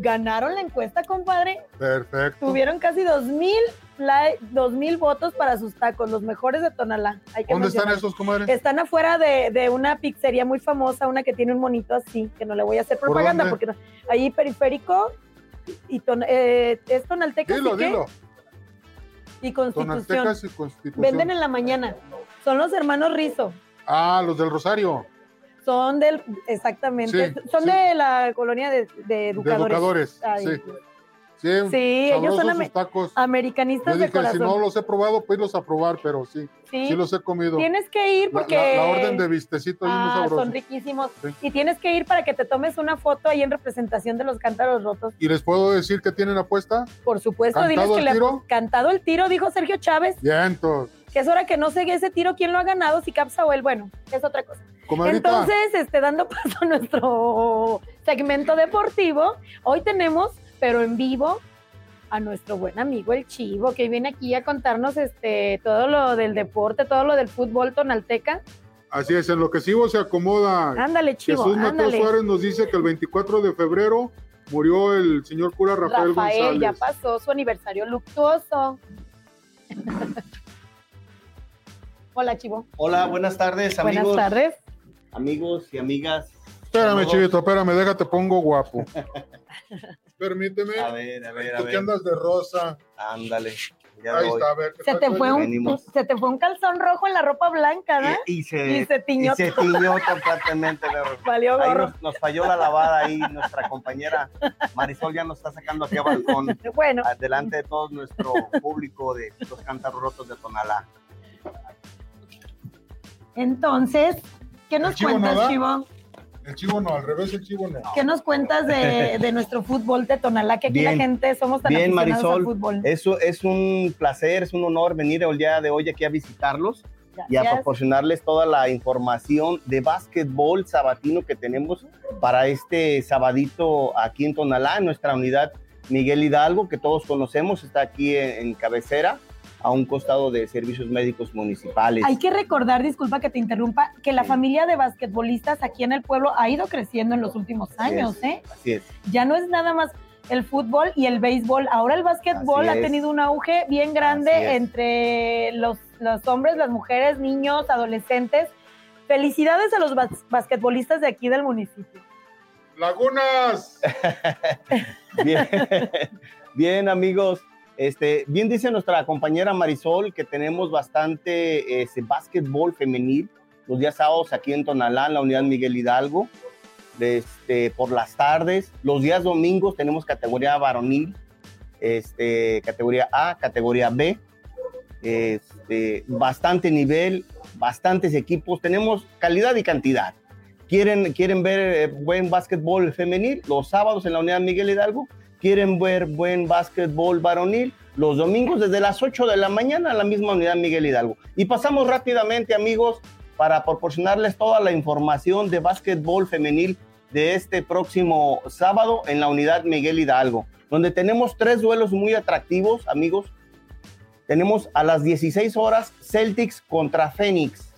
ganaron la encuesta, compadre. Perfecto. Tuvieron casi dos mil, like- dos mil votos para sus tacos, los mejores de Tonalá. Hay que ¿Dónde están esos, comadre? Están afuera de, de una pizzería muy famosa, una que tiene un monito así, que no le voy a hacer ¿Por propaganda porque no- ahí periférico y ton- eh, es Tonaltecas Dilo, dilo. y Constitución. Y Constitución. Venden en la mañana. Son los hermanos Rizo. Ah, los del Rosario. Son del, exactamente, Sí, son sí. de la colonia de, de De educadores. educadores. Ay, Sí. Sí, Sí, ellos son tacos. Americanistas Yo de dije, si corazón. no los he probado, pues los a probar, pero sí, sí, sí los he comido. tienes que ir porque... la, la orden de vistecito Ah, son riquísimos. Sí. Y tienes que ir para que te tomes una foto ahí en representación de los cántaros rotos. ¿Y les puedo decir que tienen apuesta? Por supuesto, diles ¿Cantado que el le tiro? cantado el tiro, dijo Sergio Chávez, Vientos. que es hora que no sigue ese tiro quién lo ha ganado, si Capsa o él, bueno, es otra cosa. Comadrita, Entonces, este, dando paso a nuestro segmento deportivo, hoy tenemos, pero en vivo, a nuestro buen amigo el Chivo, que viene aquí a contarnos este, todo lo del deporte, todo lo del fútbol tonalteca. así es, en lo que sigo se acomoda. Ándale, Chivo, Jesús Mateo ándale. Suárez nos dice que el 24 de febrero murió el señor cura Rafael, Rafael, ya González. pasó su aniversario luctuoso. Hola, Chivo. Hola, buenas tardes, Buenas amigos, tardes. Amigos y amigas. Espérame, chivito, espérame, déjate, pongo guapo. Permíteme. A ver, a ver, a ver. andas de rosa. Ándale. Ya Ahí voy. está, a ver. ¿qué Se te, fue un, se te fue un calzón rojo en la ropa blanca, ¿verdad? Y, y se, Y se tiñó y se tiñó completamente. la- Valió Ahí nos, nos falló la lavada ahí, nuestra compañera Marisol ya nos está sacando aquí a balcón, Bueno, delante de todo nuestro público de los cántaros rotos de Tonalá. entonces, ¿qué nos ¿El Chivo cuentas, no? Chivo? El chivo no, al revés, el chivo no. ¿Qué nos cuentas de, de nuestro fútbol de Tonalá? Que aquí Bien. la gente somos tan Bien, aficionados Marisol. al fútbol. Eso es un placer, es un honor venir el día de hoy aquí a visitarlos. y a proporcionarles toda la información de básquetbol sabatino que tenemos para este sabadito aquí en Tonalá, en nuestra unidad Miguel Hidalgo, que todos conocemos, está aquí en, en cabecera, a un costado de servicios médicos municipales. Hay que recordar, disculpa que te interrumpa, que la Sí. familia de basquetbolistas aquí en el pueblo ha ido creciendo en los últimos Así años, es. ¿eh? Así es. Ya no es nada más el fútbol y el béisbol. Ahora el básquetbol ha tenido un auge bien grande entre los, los hombres, las mujeres, niños, adolescentes. Felicidades a los bas- basquetbolistas de aquí del municipio. Lagunas. Bien, bien amigos. Este, bien dice nuestra compañera Marisol que tenemos bastante ese básquetbol femenil los días sábados aquí en Tonalá, la unidad Miguel Hidalgo, este, por las tardes. Los días domingos tenemos categoría varonil, este, categoría A, categoría B, este, bastante nivel, bastantes equipos. Tenemos calidad y cantidad. ¿Quieren, quieren ver eh, buen básquetbol femenil? Los sábados en la unidad Miguel Hidalgo. ¿Quieren ver buen básquetbol varonil? Los domingos desde las 8 de la mañana en la misma unidad Miguel Hidalgo. Y pasamos rápidamente, amigos, para proporcionarles toda la información de básquetbol femenil de este próximo sábado en la unidad Miguel Hidalgo, donde tenemos tres duelos muy atractivos, amigos. Tenemos a las 16 horas Celtics contra Phoenix.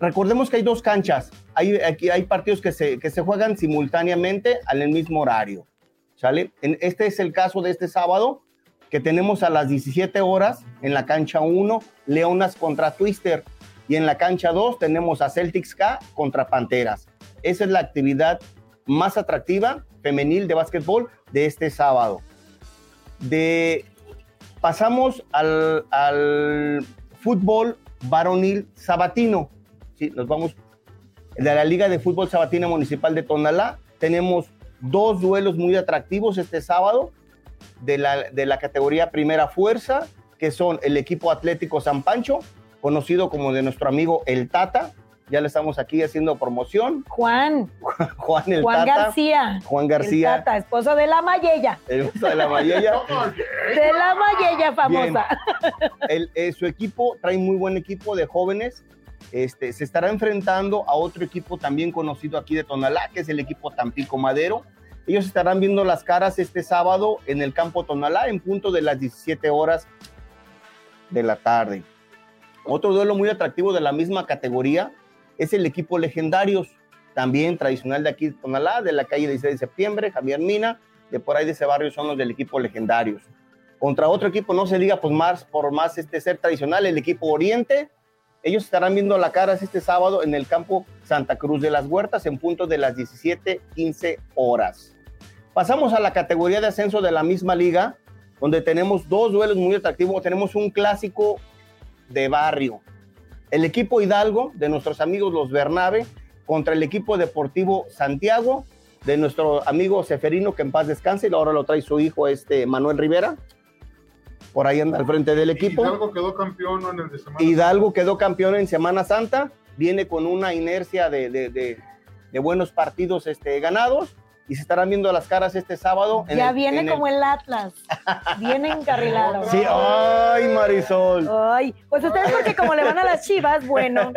Recordemos que hay dos canchas. Hay, aquí hay partidos que se, que se juegan simultáneamente al mismo horario. ¿Sale? En, este es el caso de este sábado, que tenemos a las 17 horas en la cancha 1, Leonas contra Twister. Y en la cancha 2 tenemos a Celtics K contra Panteras. Esa es la actividad más atractiva femenil de básquetbol de este sábado. De, pasamos al, al fútbol varonil sabatino. Sí, nos vamos de la Liga de Fútbol Sabatina Municipal de Tonalá. Tenemos dos duelos muy atractivos este sábado de la, de la categoría Primera Fuerza, que son el equipo Atlético San Pancho, conocido como de nuestro amigo El Tata. Ya le estamos aquí haciendo promoción. Juan, Juan El Juan Tata. García. Juan El García, Tata, esposo de la Mayella, el uso de la Mayella. de la Mayella famosa. el, eh, su equipo trae muy buen equipo de jóvenes. Este, se estará enfrentando a otro equipo también conocido aquí de Tonalá, que es el equipo Tampico Madero. Ellos estarán viendo las caras este sábado en el campo Tonalá en punto de las 17 horas de la tarde. Otro duelo muy atractivo de la misma categoría es el equipo Legendarios, también tradicional de aquí de Tonalá, de la calle 16 de septiembre, Javier Mina, de por ahí de ese barrio son los del equipo Legendarios contra otro equipo, no se diga pues más por más este ser tradicional, el equipo Oriente. Ellos estarán viendo la cara este sábado en el campo Santa Cruz de las Huertas en punto de las 17:15 horas. Pasamos a la categoría de ascenso de la misma liga, donde tenemos dos duelos muy atractivos. Tenemos un clásico de barrio. El equipo Hidalgo de nuestros amigos los Bernabe contra el equipo deportivo Santiago de nuestro amigo Seferino, que en paz descanse, y ahora lo trae su hijo, este Manuel Rivera. Por ahí anda al frente del equipo. Hidalgo quedó campeón ¿no? en el de Semana Hidalgo quedó campeón en Semana Santa, viene con una inercia de, de- de- de buenos partidos este, ganados y se estarán viendo las caras este sábado. en Ya el- viene en el- como el Atlas. Viene encarrilado. Sí, ay, Marisol. Ay, pues ustedes porque como le van a las chivas, bueno.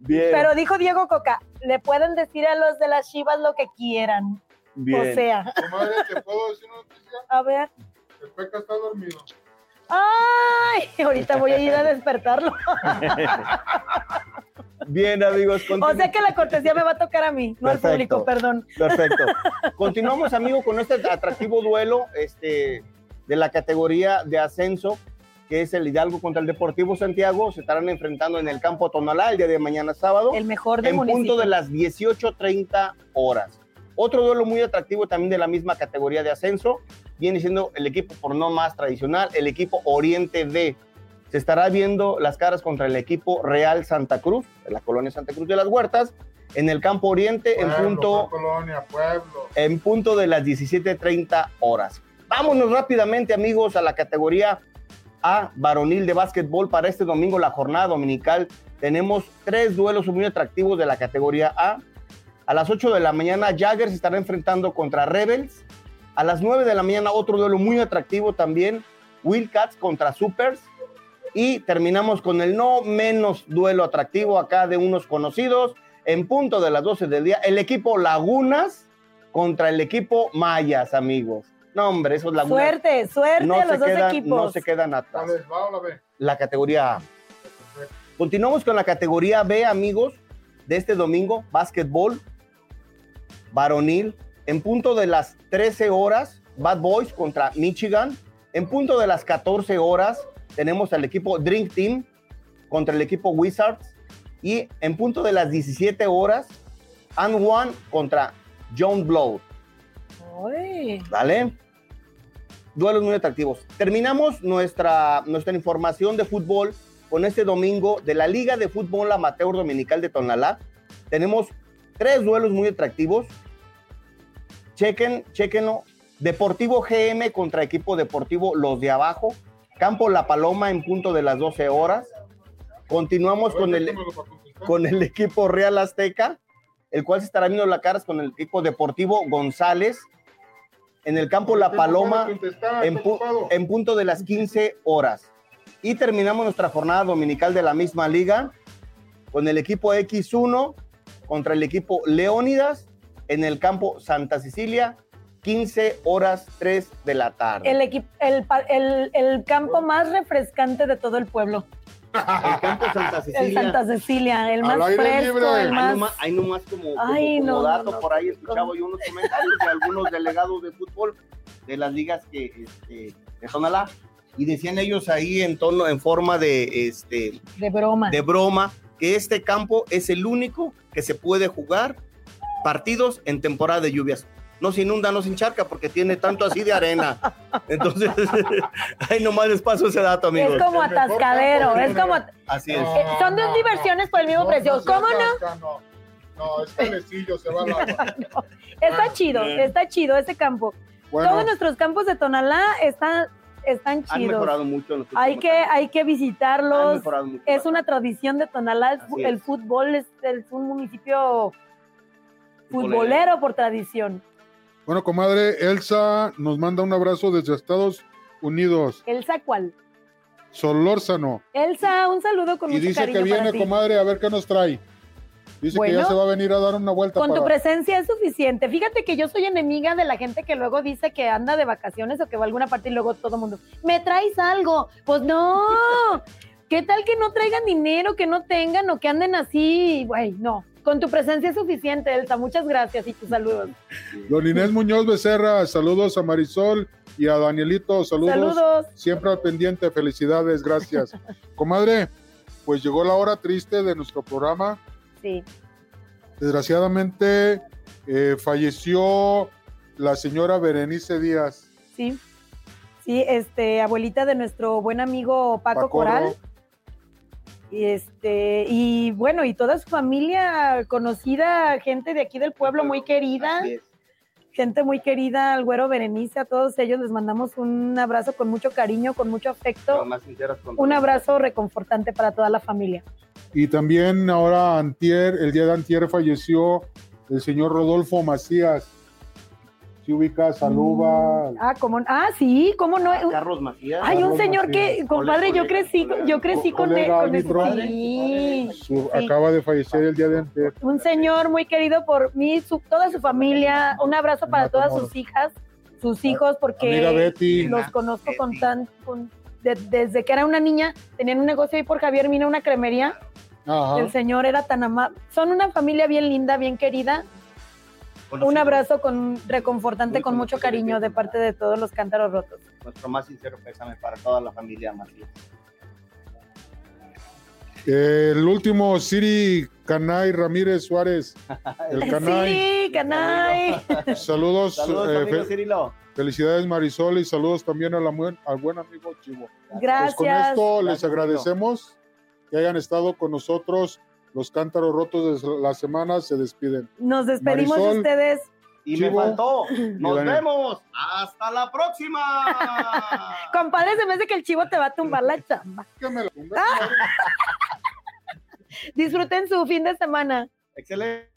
Bien, Pero dijo Diego Coca, le pueden decir a los de las chivas lo que quieran. bien. O sea, Comadre, ¿te puedo decir una noticia? a ver. El Peca está dormido. Ay, ahorita voy a ir a despertarlo. Bien, amigos. O sea que la cortesía me va a tocar a mí, no Perfecto. al público, perdón. Perfecto. Continuamos, amigo, con este atractivo duelo este, de la categoría de ascenso, que es el Hidalgo contra el Deportivo Santiago. Se estarán enfrentando en el campo Tonalá el día de mañana sábado, El mejor del en municipio. punto de las 18.30 horas. Otro duelo muy atractivo también de la misma categoría de ascenso viene siendo el equipo por no más tradicional, el equipo Oriente D. Se estará viendo las caras contra el equipo Real Santa Cruz, de la colonia Santa Cruz de las Huertas, en el campo Oriente en punto Colonia, pueblo. en punto de las 17.30 horas. Vámonos rápidamente, amigos, a la categoría A, varonil de básquetbol. Para este domingo, la jornada dominical, tenemos tres duelos muy atractivos de la categoría A. A las 8 de la mañana, Jaggers se estará enfrentando contra Rebels. A las 9 de la mañana, otro duelo muy atractivo también, Wildcats contra Supers. Y terminamos con el no menos duelo atractivo acá de unos conocidos. En punto de las 12 del día, el equipo Lagunas contra el equipo Mayas, amigos. No, hombre, esos Lagunas Suerte, suerte no a se, los dos quedan, equipos. no se quedan atrás. ¿La va? La categoría A. Continuamos con la categoría B, amigos, de este domingo, básquetbol, varonil, en punto de las 13 horas, Bad Boys contra Michigan. En punto de las 14 horas, tenemos al equipo Drink Team contra el equipo Wizards. Y en punto de las 17 horas, And One contra John Blow. ¿Vale? Duelos muy atractivos. Terminamos nuestra, nuestra información de fútbol con este domingo de la Liga de Fútbol Amateur Dominical de Tonalá. Tenemos tres duelos muy atractivos. Chequen, chequenlo. Deportivo GM contra equipo deportivo Los de Abajo. Campo La Paloma en punto de las 12 horas. Continuamos con el, con el equipo Real Azteca, el cual se estará viendo la caras con el equipo Deportivo González. En el campo La Tengo Paloma, en, pu- en punto de las 15 horas. Y terminamos nuestra jornada dominical de la misma liga con el equipo X1 contra el equipo Leónidas en el campo Santa Cecilia, 15 horas 3 de la tarde. el, equipo, el, el, el campo más refrescante de todo el pueblo. El campo Santa El Cecilia. Santa Cecilia, el más fresco, libre. el más... nomás, ahí nomás como, como- Ay, como no, dato no, no. por ahí escuchaba yo unos comentarios de algunos delegados de fútbol de las ligas que este, de y decían ellos ahí en tono en forma de este De broma. de broma que este campo es el único que se puede jugar partidos en temporada de lluvias. No se inunda, no se encharca porque tiene tanto así de arena. Entonces, ahí nomás les paso ese dato, amigos. es como atascadero, es como... Así es. Eh, son dos diversiones por el mismo precio. ¿Cómo no? No, no, es calecillo, se va al agua. Está chido, está chido ese campo. Todos nuestros campos de Tonalá están, están Han chidos. mejorado mucho. los Hay que, años. hay que Han visitarlos. mejorado mucho. Es una tradición de Tonalá. El, fútbol es, es un municipio Futbolero. futbolero por tradición. bueno, comadre, Elsa nos manda un abrazo desde Estados Unidos, Elsa, ¿cuál? Solórzano. Elsa, un saludo con Y mucho dice cariño que viene, comadre, a ver qué nos trae. Dice que Bueno. ya se va a venir a dar una vuelta Con tu presencia es suficiente. Fíjate que yo soy enemiga de la gente que luego dice que anda de vacaciones o que va a alguna parte y luego todo el mundo, ¿me traes algo? Pues no. ¿Qué tal que no traigan dinero, que no tengan o que anden así? Güey, no. Con tu presencia es suficiente, Elsa. Muchas gracias y tus saludos. Don Inés Muñoz Becerra, saludos a Marisol y a Danielito, saludos. Saludos. Siempre al pendiente, felicidades, gracias. Comadre, pues llegó la hora triste de nuestro programa. Sí. Desgraciadamente eh, falleció la señora Berenice Díaz. Sí. Sí, este, abuelita de nuestro buen amigo Paco, Pacorro. Coral. Y este, y bueno, y toda su familia conocida, gente de aquí del pueblo muy querida, Así es. Gente muy querida, al güero Berenice, a todos ellos les mandamos un abrazo con mucho cariño, con mucho afecto, más sinceras con un abrazo reconfortante para toda la familia. Y también ahora antier, el día de antier falleció el señor Rodolfo Macías. Si ubicas a Luba, Ah, ¿cómo? Ah, sí, ¿cómo no? Carlos Macías. Hay un señor Macías. que, compadre, yo crecí, yo crecí con él, con árbitro. sí. acaba de fallecer el día de antier. Un señor muy querido por mí, su- toda su familia, un abrazo para todas sus hijas, sus hijos, porque los conozco con tan, con- de- desde que era una niña, tenían un negocio ahí por Javier Mina, una cremería, Ajá. el señor era tan amable, son una familia bien linda, bien querida, un abrazo con reconfortante, Muy con mucho conocido, cariño de parte de todos los cántaros rotos. Nuestro más sincero pésame para toda la familia Macías. El último, Siri Canay Ramírez Suárez. El Canay. Sí, canay. Saludos, Saludos, eh, amigo Cirilo. felicidades Marisol y saludos también a la buen- al buen amigo Chivo. Gracias. Pues con esto les Gracias, agradecemos que hayan estado con nosotros. Los cántaros rotos de la semana se despiden. Nos despedimos de ustedes. Y Chivo. me faltó. Nos Daniel. vemos. Hasta la próxima. Compadre, se me hace que el chivo te va a tumbar la chamba. Disfruten su fin de semana. Excelente.